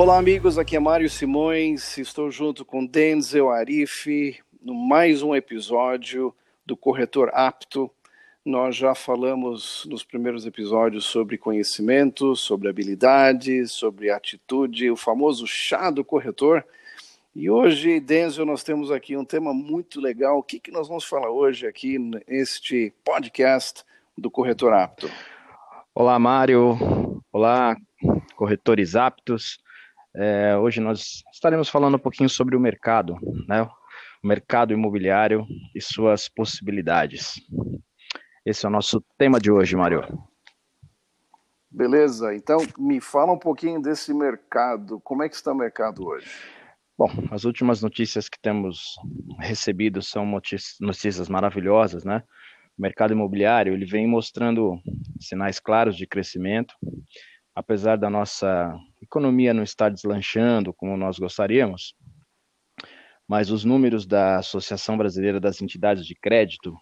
Olá, amigos. Aqui é Mário Simões. Estou junto com Denzel Arif no mais um episódio do Corretor Apto. Nós já falamos nos primeiros episódios sobre conhecimento, sobre habilidades, sobre atitude, o famoso chá do corretor. E hoje, Denzel, nós temos aqui um tema muito legal. O que, que nós vamos falar hoje aqui neste podcast do Corretor Apto? Olá, Mário. Olá, corretores aptos. É, hoje nós estaremos falando um pouquinho sobre o mercado, né? O mercado imobiliário e suas possibilidades. Esse é o nosso tema de hoje, Mário. Beleza, então me fala um pouquinho desse mercado. Como é que está o mercado hoje? Bom, as últimas notícias que temos recebido são notícias maravilhosas, né? O mercado imobiliário ele vem mostrando sinais claros de crescimento, apesar da nossa economia não estar deslanchando como nós gostaríamos, mas os números da Associação Brasileira das Entidades de Crédito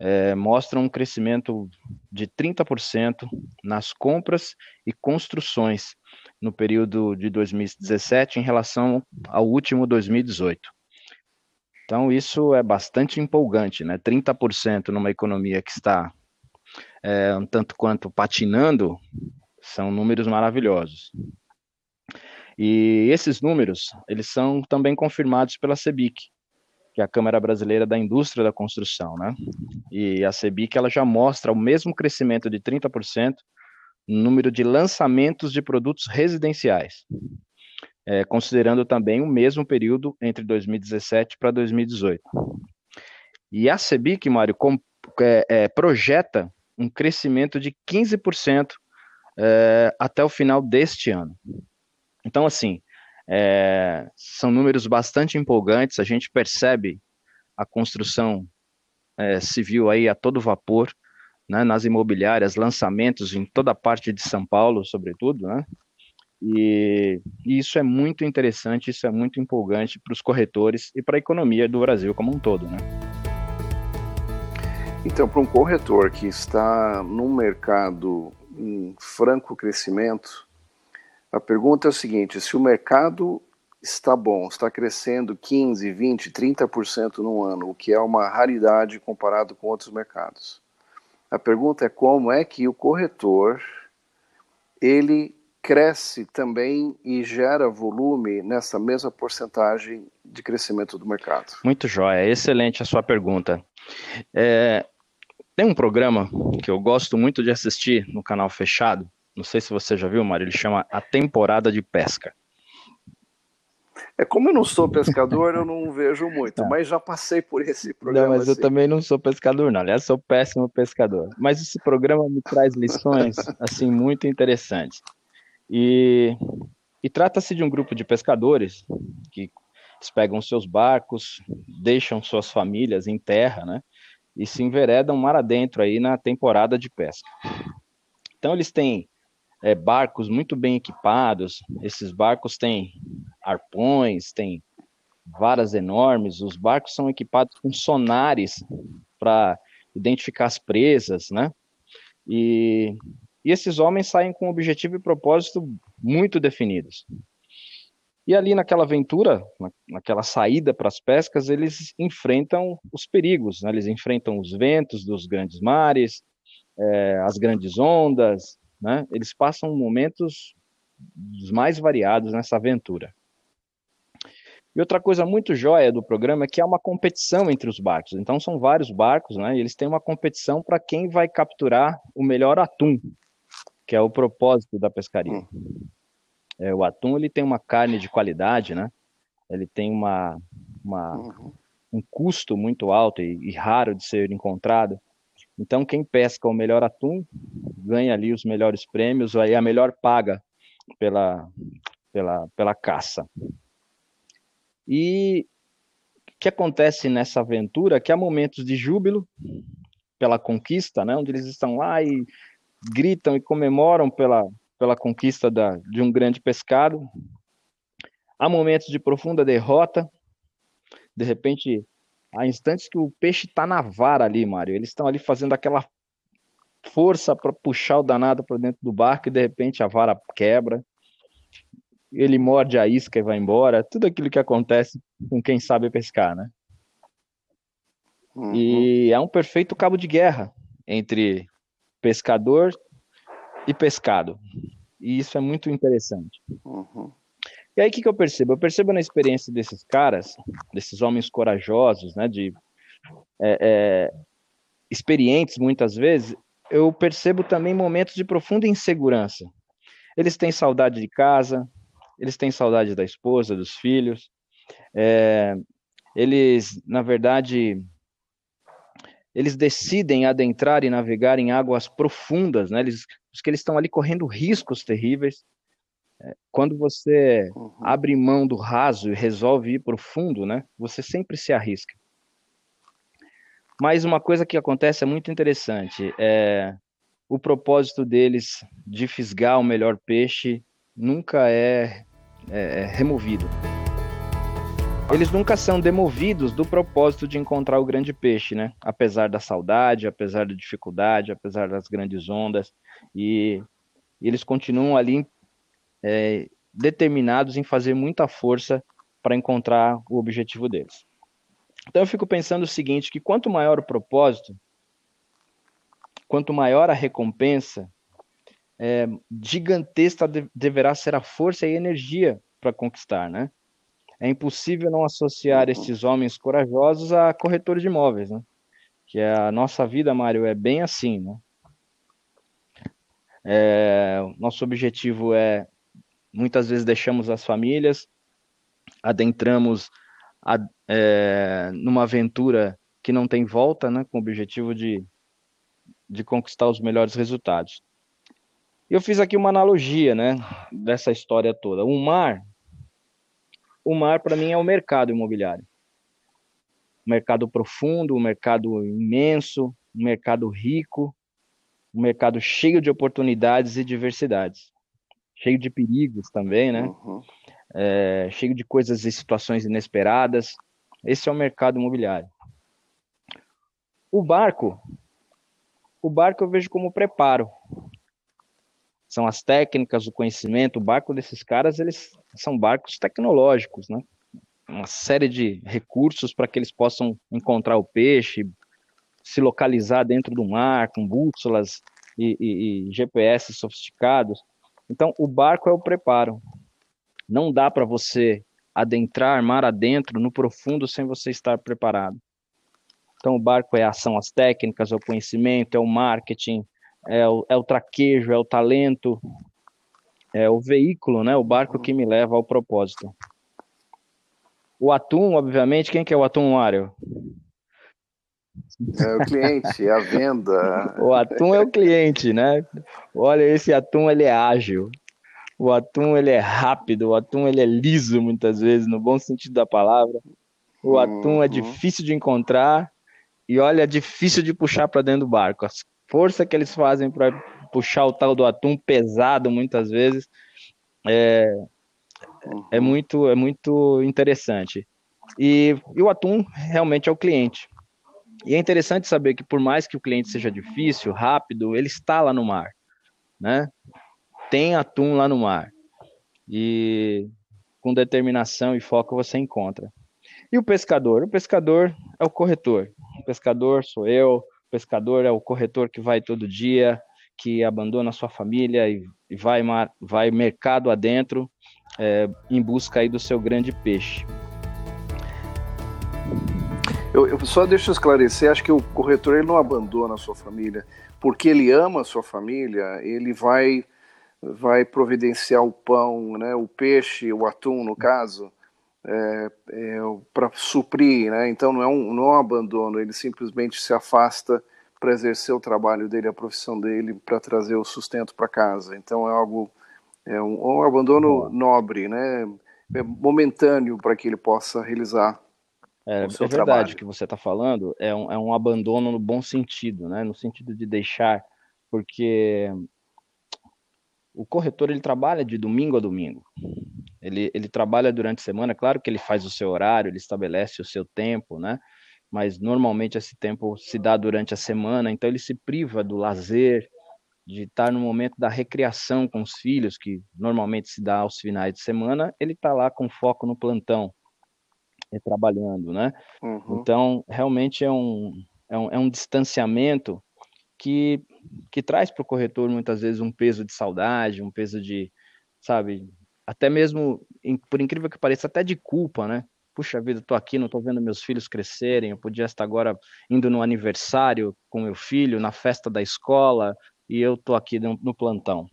é, mostram um crescimento de 30% nas compras e construções no período de 2017 em relação ao último 2018. Então, isso é bastante empolgante, né? 30% numa economia que está é, um tanto quanto patinando, são números maravilhosos. E esses números, eles são também confirmados pela CEBIC, que é a Câmara Brasileira da Indústria da Construção, né? E a CEBIC, ela já mostra o mesmo crescimento de 30% número de lançamentos de produtos residenciais, é, considerando também o mesmo período entre 2017 para 2018. E a CEBIC, Mário, com, é, é, projeta um crescimento de 15% é, até o final deste ano. Então, assim, é, são números bastante empolgantes, a gente percebe a construção é, civil aí a todo vapor, né, nas imobiliárias, lançamentos em toda a parte de São Paulo, sobretudo, né? E, e isso é muito interessante, isso é muito empolgante para os corretores e para a economia do Brasil como um todo, né? Então, para um corretor que está num mercado em franco crescimento, a pergunta é o seguinte: se o mercado está bom, está crescendo 15, 20, 30% no ano, o que é uma raridade comparado com outros mercados. A pergunta é como é que o corretor ele cresce também e gera volume nessa mesma porcentagem de crescimento do mercado. Muito jóia, excelente a sua pergunta. É, tem um programa que eu gosto muito de assistir no canal fechado, não sei se você já viu, Mário, ele chama A Temporada de Pesca. É como eu não sou pescador, eu não vejo muito, não. mas já passei por esse programa. Não, mas assim. eu também não sou pescador, não. Aliás, sou péssimo pescador. Mas esse programa me traz lições assim muito interessantes. E, e trata-se de um grupo de pescadores que pegam seus barcos, deixam suas famílias em terra, né? E se enveredam mar adentro aí na temporada de pesca. Então eles têm é, barcos muito bem equipados. Esses barcos têm arpões, têm varas enormes. Os barcos são equipados com sonares para identificar as presas, né? E, e esses homens saem com objetivo e propósito muito definidos. E ali naquela aventura, naquela saída para as pescas, eles enfrentam os perigos, né? eles enfrentam os ventos dos grandes mares, é, as grandes ondas, né? Eles passam momentos dos mais variados nessa aventura. E outra coisa muito jóia do programa é que há uma competição entre os barcos. Então são vários barcos, né? E eles têm uma competição para quem vai capturar o melhor atum, que é o propósito da pescaria. Hum. É, o atum ele tem uma carne de qualidade, né? Ele tem uma, uma uhum. um custo muito alto e, e raro de ser encontrado. Então, quem pesca o melhor atum ganha ali os melhores prêmios, aí a melhor paga pela, pela, pela caça. E o que acontece nessa aventura é que há momentos de júbilo pela conquista, né, onde eles estão lá e gritam e comemoram pela, pela conquista da, de um grande pescado. Há momentos de profunda derrota, de repente há instantes que o peixe está na vara ali, Mário. Eles estão ali fazendo aquela força para puxar o danado para dentro do barco e de repente a vara quebra. ele morde a isca e vai embora, tudo aquilo que acontece com quem sabe pescar, né? Uhum. E é um perfeito cabo de guerra entre pescador e pescado. E isso é muito interessante. Uhum. E aí o que, que eu percebo? Eu percebo na experiência desses caras, desses homens corajosos, né, de é, é, experientes muitas vezes, eu percebo também momentos de profunda insegurança. Eles têm saudade de casa, eles têm saudade da esposa, dos filhos. É, eles, na verdade, eles decidem adentrar e navegar em águas profundas, né? Eles, porque eles estão ali correndo riscos terríveis. É, quando você uhum. abre mão do raso e resolve ir profundo, né? Você sempre se arrisca. Mas uma coisa que acontece é muito interessante. É, o propósito deles de fisgar o melhor peixe nunca é, é, é removido. Eles nunca são demovidos do propósito de encontrar o grande peixe, né? Apesar da saudade, apesar da dificuldade, apesar das grandes ondas. E, e eles continuam ali é, determinados em fazer muita força para encontrar o objetivo deles. Então eu fico pensando o seguinte, que quanto maior o propósito, quanto maior a recompensa, é, gigantesca deverá ser a força e a energia para conquistar, né? É impossível não associar uhum. esses homens corajosos a corretores de imóveis, né? Que a nossa vida, Mário, é bem assim, né? É, nosso objetivo é muitas vezes deixamos as famílias, adentramos a, é, numa aventura que não tem volta, né, com o objetivo de, de conquistar os melhores resultados. Eu fiz aqui uma analogia, né, dessa história toda. O mar, o mar para mim é o mercado imobiliário. Um mercado profundo, um mercado imenso, um mercado rico, um mercado cheio de oportunidades e diversidades, cheio de perigos também, né? Uhum é, cheio de coisas e situações inesperadas. Esse é o mercado imobiliário. O barco, o barco eu vejo como preparo. São as técnicas, o conhecimento. O barco desses caras, eles são barcos tecnológicos, né? Uma série de recursos para que eles possam encontrar o peixe, se localizar dentro do mar, com bússolas e, e, e GPS sofisticados. Então, o barco é o preparo. Não dá para você adentrar mar adentro no profundo sem você estar preparado. Então, o barco é a ação às técnicas, é o conhecimento, é o marketing, é o, é o traquejo, é o talento, é o veículo, né? O barco que me leva ao propósito. O atum, obviamente, quem que é o atum, Mário? É o cliente, é a venda. o atum é o cliente, né? Olha, esse atum ele é ágil. O atum ele é rápido, o atum ele é liso muitas vezes, no bom sentido da palavra. O uhum. atum é difícil de encontrar e olha, é difícil de puxar para dentro do barco. A força que eles fazem para puxar o tal do atum pesado muitas vezes é, uhum. é muito é muito interessante. E, e o atum realmente é o cliente. E é interessante saber que por mais que o cliente seja difícil, rápido, ele está lá no mar, né? tem atum lá no mar. E com determinação e foco você encontra. E o pescador? O pescador é o corretor. O pescador sou eu, o pescador é o corretor que vai todo dia, que abandona sua família e, e vai, mar, vai mercado adentro é, em busca aí do seu grande peixe. Eu, eu, só deixa eu esclarecer, acho que o corretor ele não abandona a sua família, porque ele ama a sua família, ele vai vai providenciar o pão, né, o peixe, o atum, no caso, é, é, para suprir. Né? Então não é, um, não é um abandono, ele simplesmente se afasta para exercer o trabalho dele, a profissão dele, para trazer o sustento para casa. Então é algo, é um, um abandono nobre, né? é momentâneo para que ele possa realizar é, é verdade trabalho. que você está falando, é um, é um abandono no bom sentido, né? no sentido de deixar, porque o corretor ele trabalha de domingo a domingo. Ele, ele trabalha durante a semana, claro que ele faz o seu horário, ele estabelece o seu tempo, né? Mas normalmente esse tempo se dá durante a semana, então ele se priva do lazer, de estar no momento da recreação com os filhos, que normalmente se dá aos finais de semana, ele está lá com foco no plantão, trabalhando, né? Uhum. Então, realmente é um, é um, é um distanciamento que, que traz para o corretor muitas vezes um peso de saudade, um peso de, sabe, até mesmo, por incrível que pareça, até de culpa, né? Puxa vida, estou aqui, não estou vendo meus filhos crescerem, eu podia estar agora indo no aniversário com meu filho, na festa da escola, e eu tô aqui no, no plantão.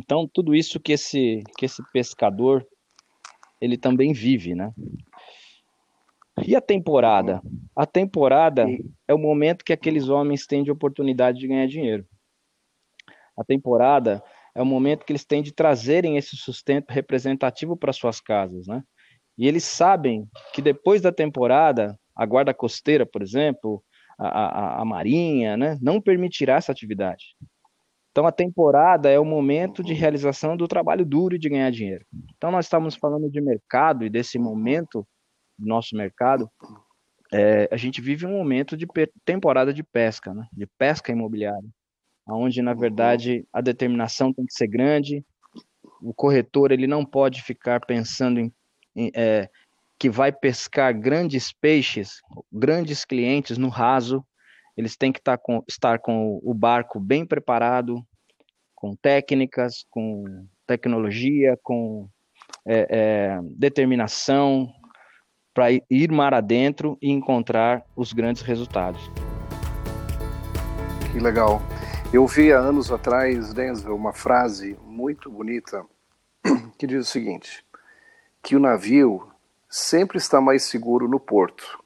Então, tudo isso que esse, que esse pescador, ele também vive, né? E a temporada? A temporada é o momento que aqueles homens têm de oportunidade de ganhar dinheiro. A temporada é o momento que eles têm de trazerem esse sustento representativo para suas casas, né? E eles sabem que depois da temporada, a guarda costeira, por exemplo, a, a, a Marinha, né, não permitirá essa atividade. Então, a temporada é o momento de realização do trabalho duro e de ganhar dinheiro. Então, nós estamos falando de mercado e desse momento do nosso mercado. É, a gente vive um momento de temporada de pesca, né, de pesca imobiliária, onde, na verdade, a determinação tem que ser grande. O corretor ele não pode ficar pensando em, em é, que vai pescar grandes peixes, grandes clientes no raso, eles têm que estar tá com, estar com o barco bem preparado, com técnicas, com tecnologia, com é, é, determinação para ir mar adentro e encontrar os grandes resultados. Que legal. Eu vi há anos atrás, Denzel, uma frase muito bonita que diz o seguinte: que o navio sempre está mais seguro no porto.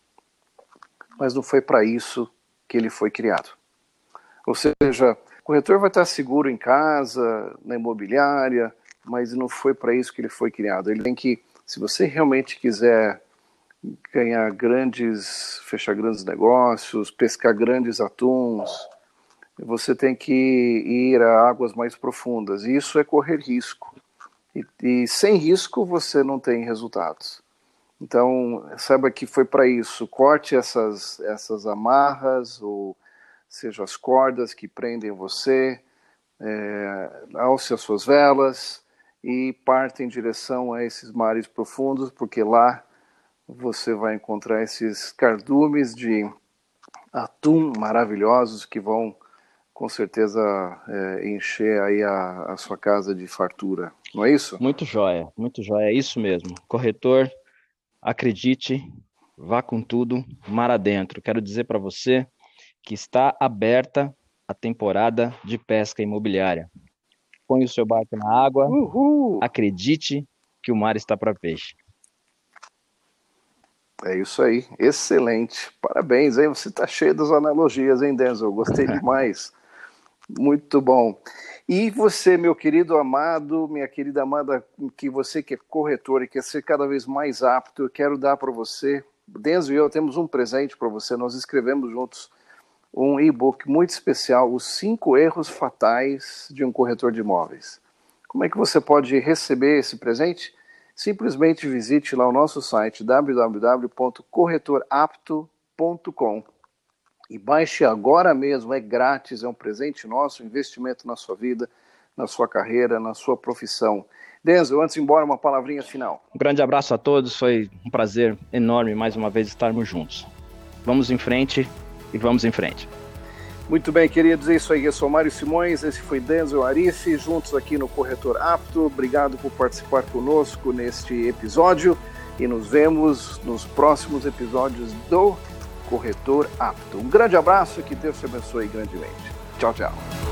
Mas não foi para isso que ele foi criado. Ou seja, o corretor vai estar seguro em casa, na imobiliária, mas não foi para isso que ele foi criado. Ele tem que, se você realmente quiser ganhar grandes, fechar grandes negócios, pescar grandes atuns, você tem que ir a águas mais profundas. E isso é correr risco. E, e sem risco você não tem resultados. Então, saiba que foi para isso. Corte essas, essas amarras, ou seja, as cordas que prendem você, é, alce as suas velas e parte em direção a esses mares profundos, porque lá você vai encontrar esses cardumes de atum maravilhosos que vão com certeza é, encher aí a, a sua casa de fartura, não é isso? Muito jóia, muito jóia, é isso mesmo. Corretor acredite, vá com tudo, mar adentro. Quero dizer para você que está aberta a temporada de pesca imobiliária. Põe o seu barco na água, Uhul. acredite que o mar está para peixe. É isso aí, excelente. Parabéns, hein? Você está cheio das analogias, hein, Denzel? Gostei demais. Muito bom. E você, meu querido amado, minha querida amada, que você que é corretor e quer ser cada vez mais apto, eu quero dar para você, Denzo e eu temos um presente para você. Nós escrevemos juntos um e-book muito especial, os cinco erros fatais de um corretor de imóveis. Como é que você pode receber esse presente? Simplesmente visite lá o nosso site www.corretorapto.com e baixe agora mesmo, é grátis, é um presente nosso, investimento na sua vida, na sua carreira, na sua profissão. Denzel, antes de ir embora, uma palavrinha final. Um grande abraço a todos, foi um prazer enorme mais uma vez estarmos juntos. Vamos em frente e vamos em frente. Muito bem, queridos, é isso aí. Eu sou Mário Simões, esse foi Denzel Arife, juntos aqui no Corretor Apto. Obrigado por participar conosco neste episódio e nos vemos nos próximos episódios do corretor apto. Um grande abraço e que Deus te abençoe grandemente. Tchau, tchau.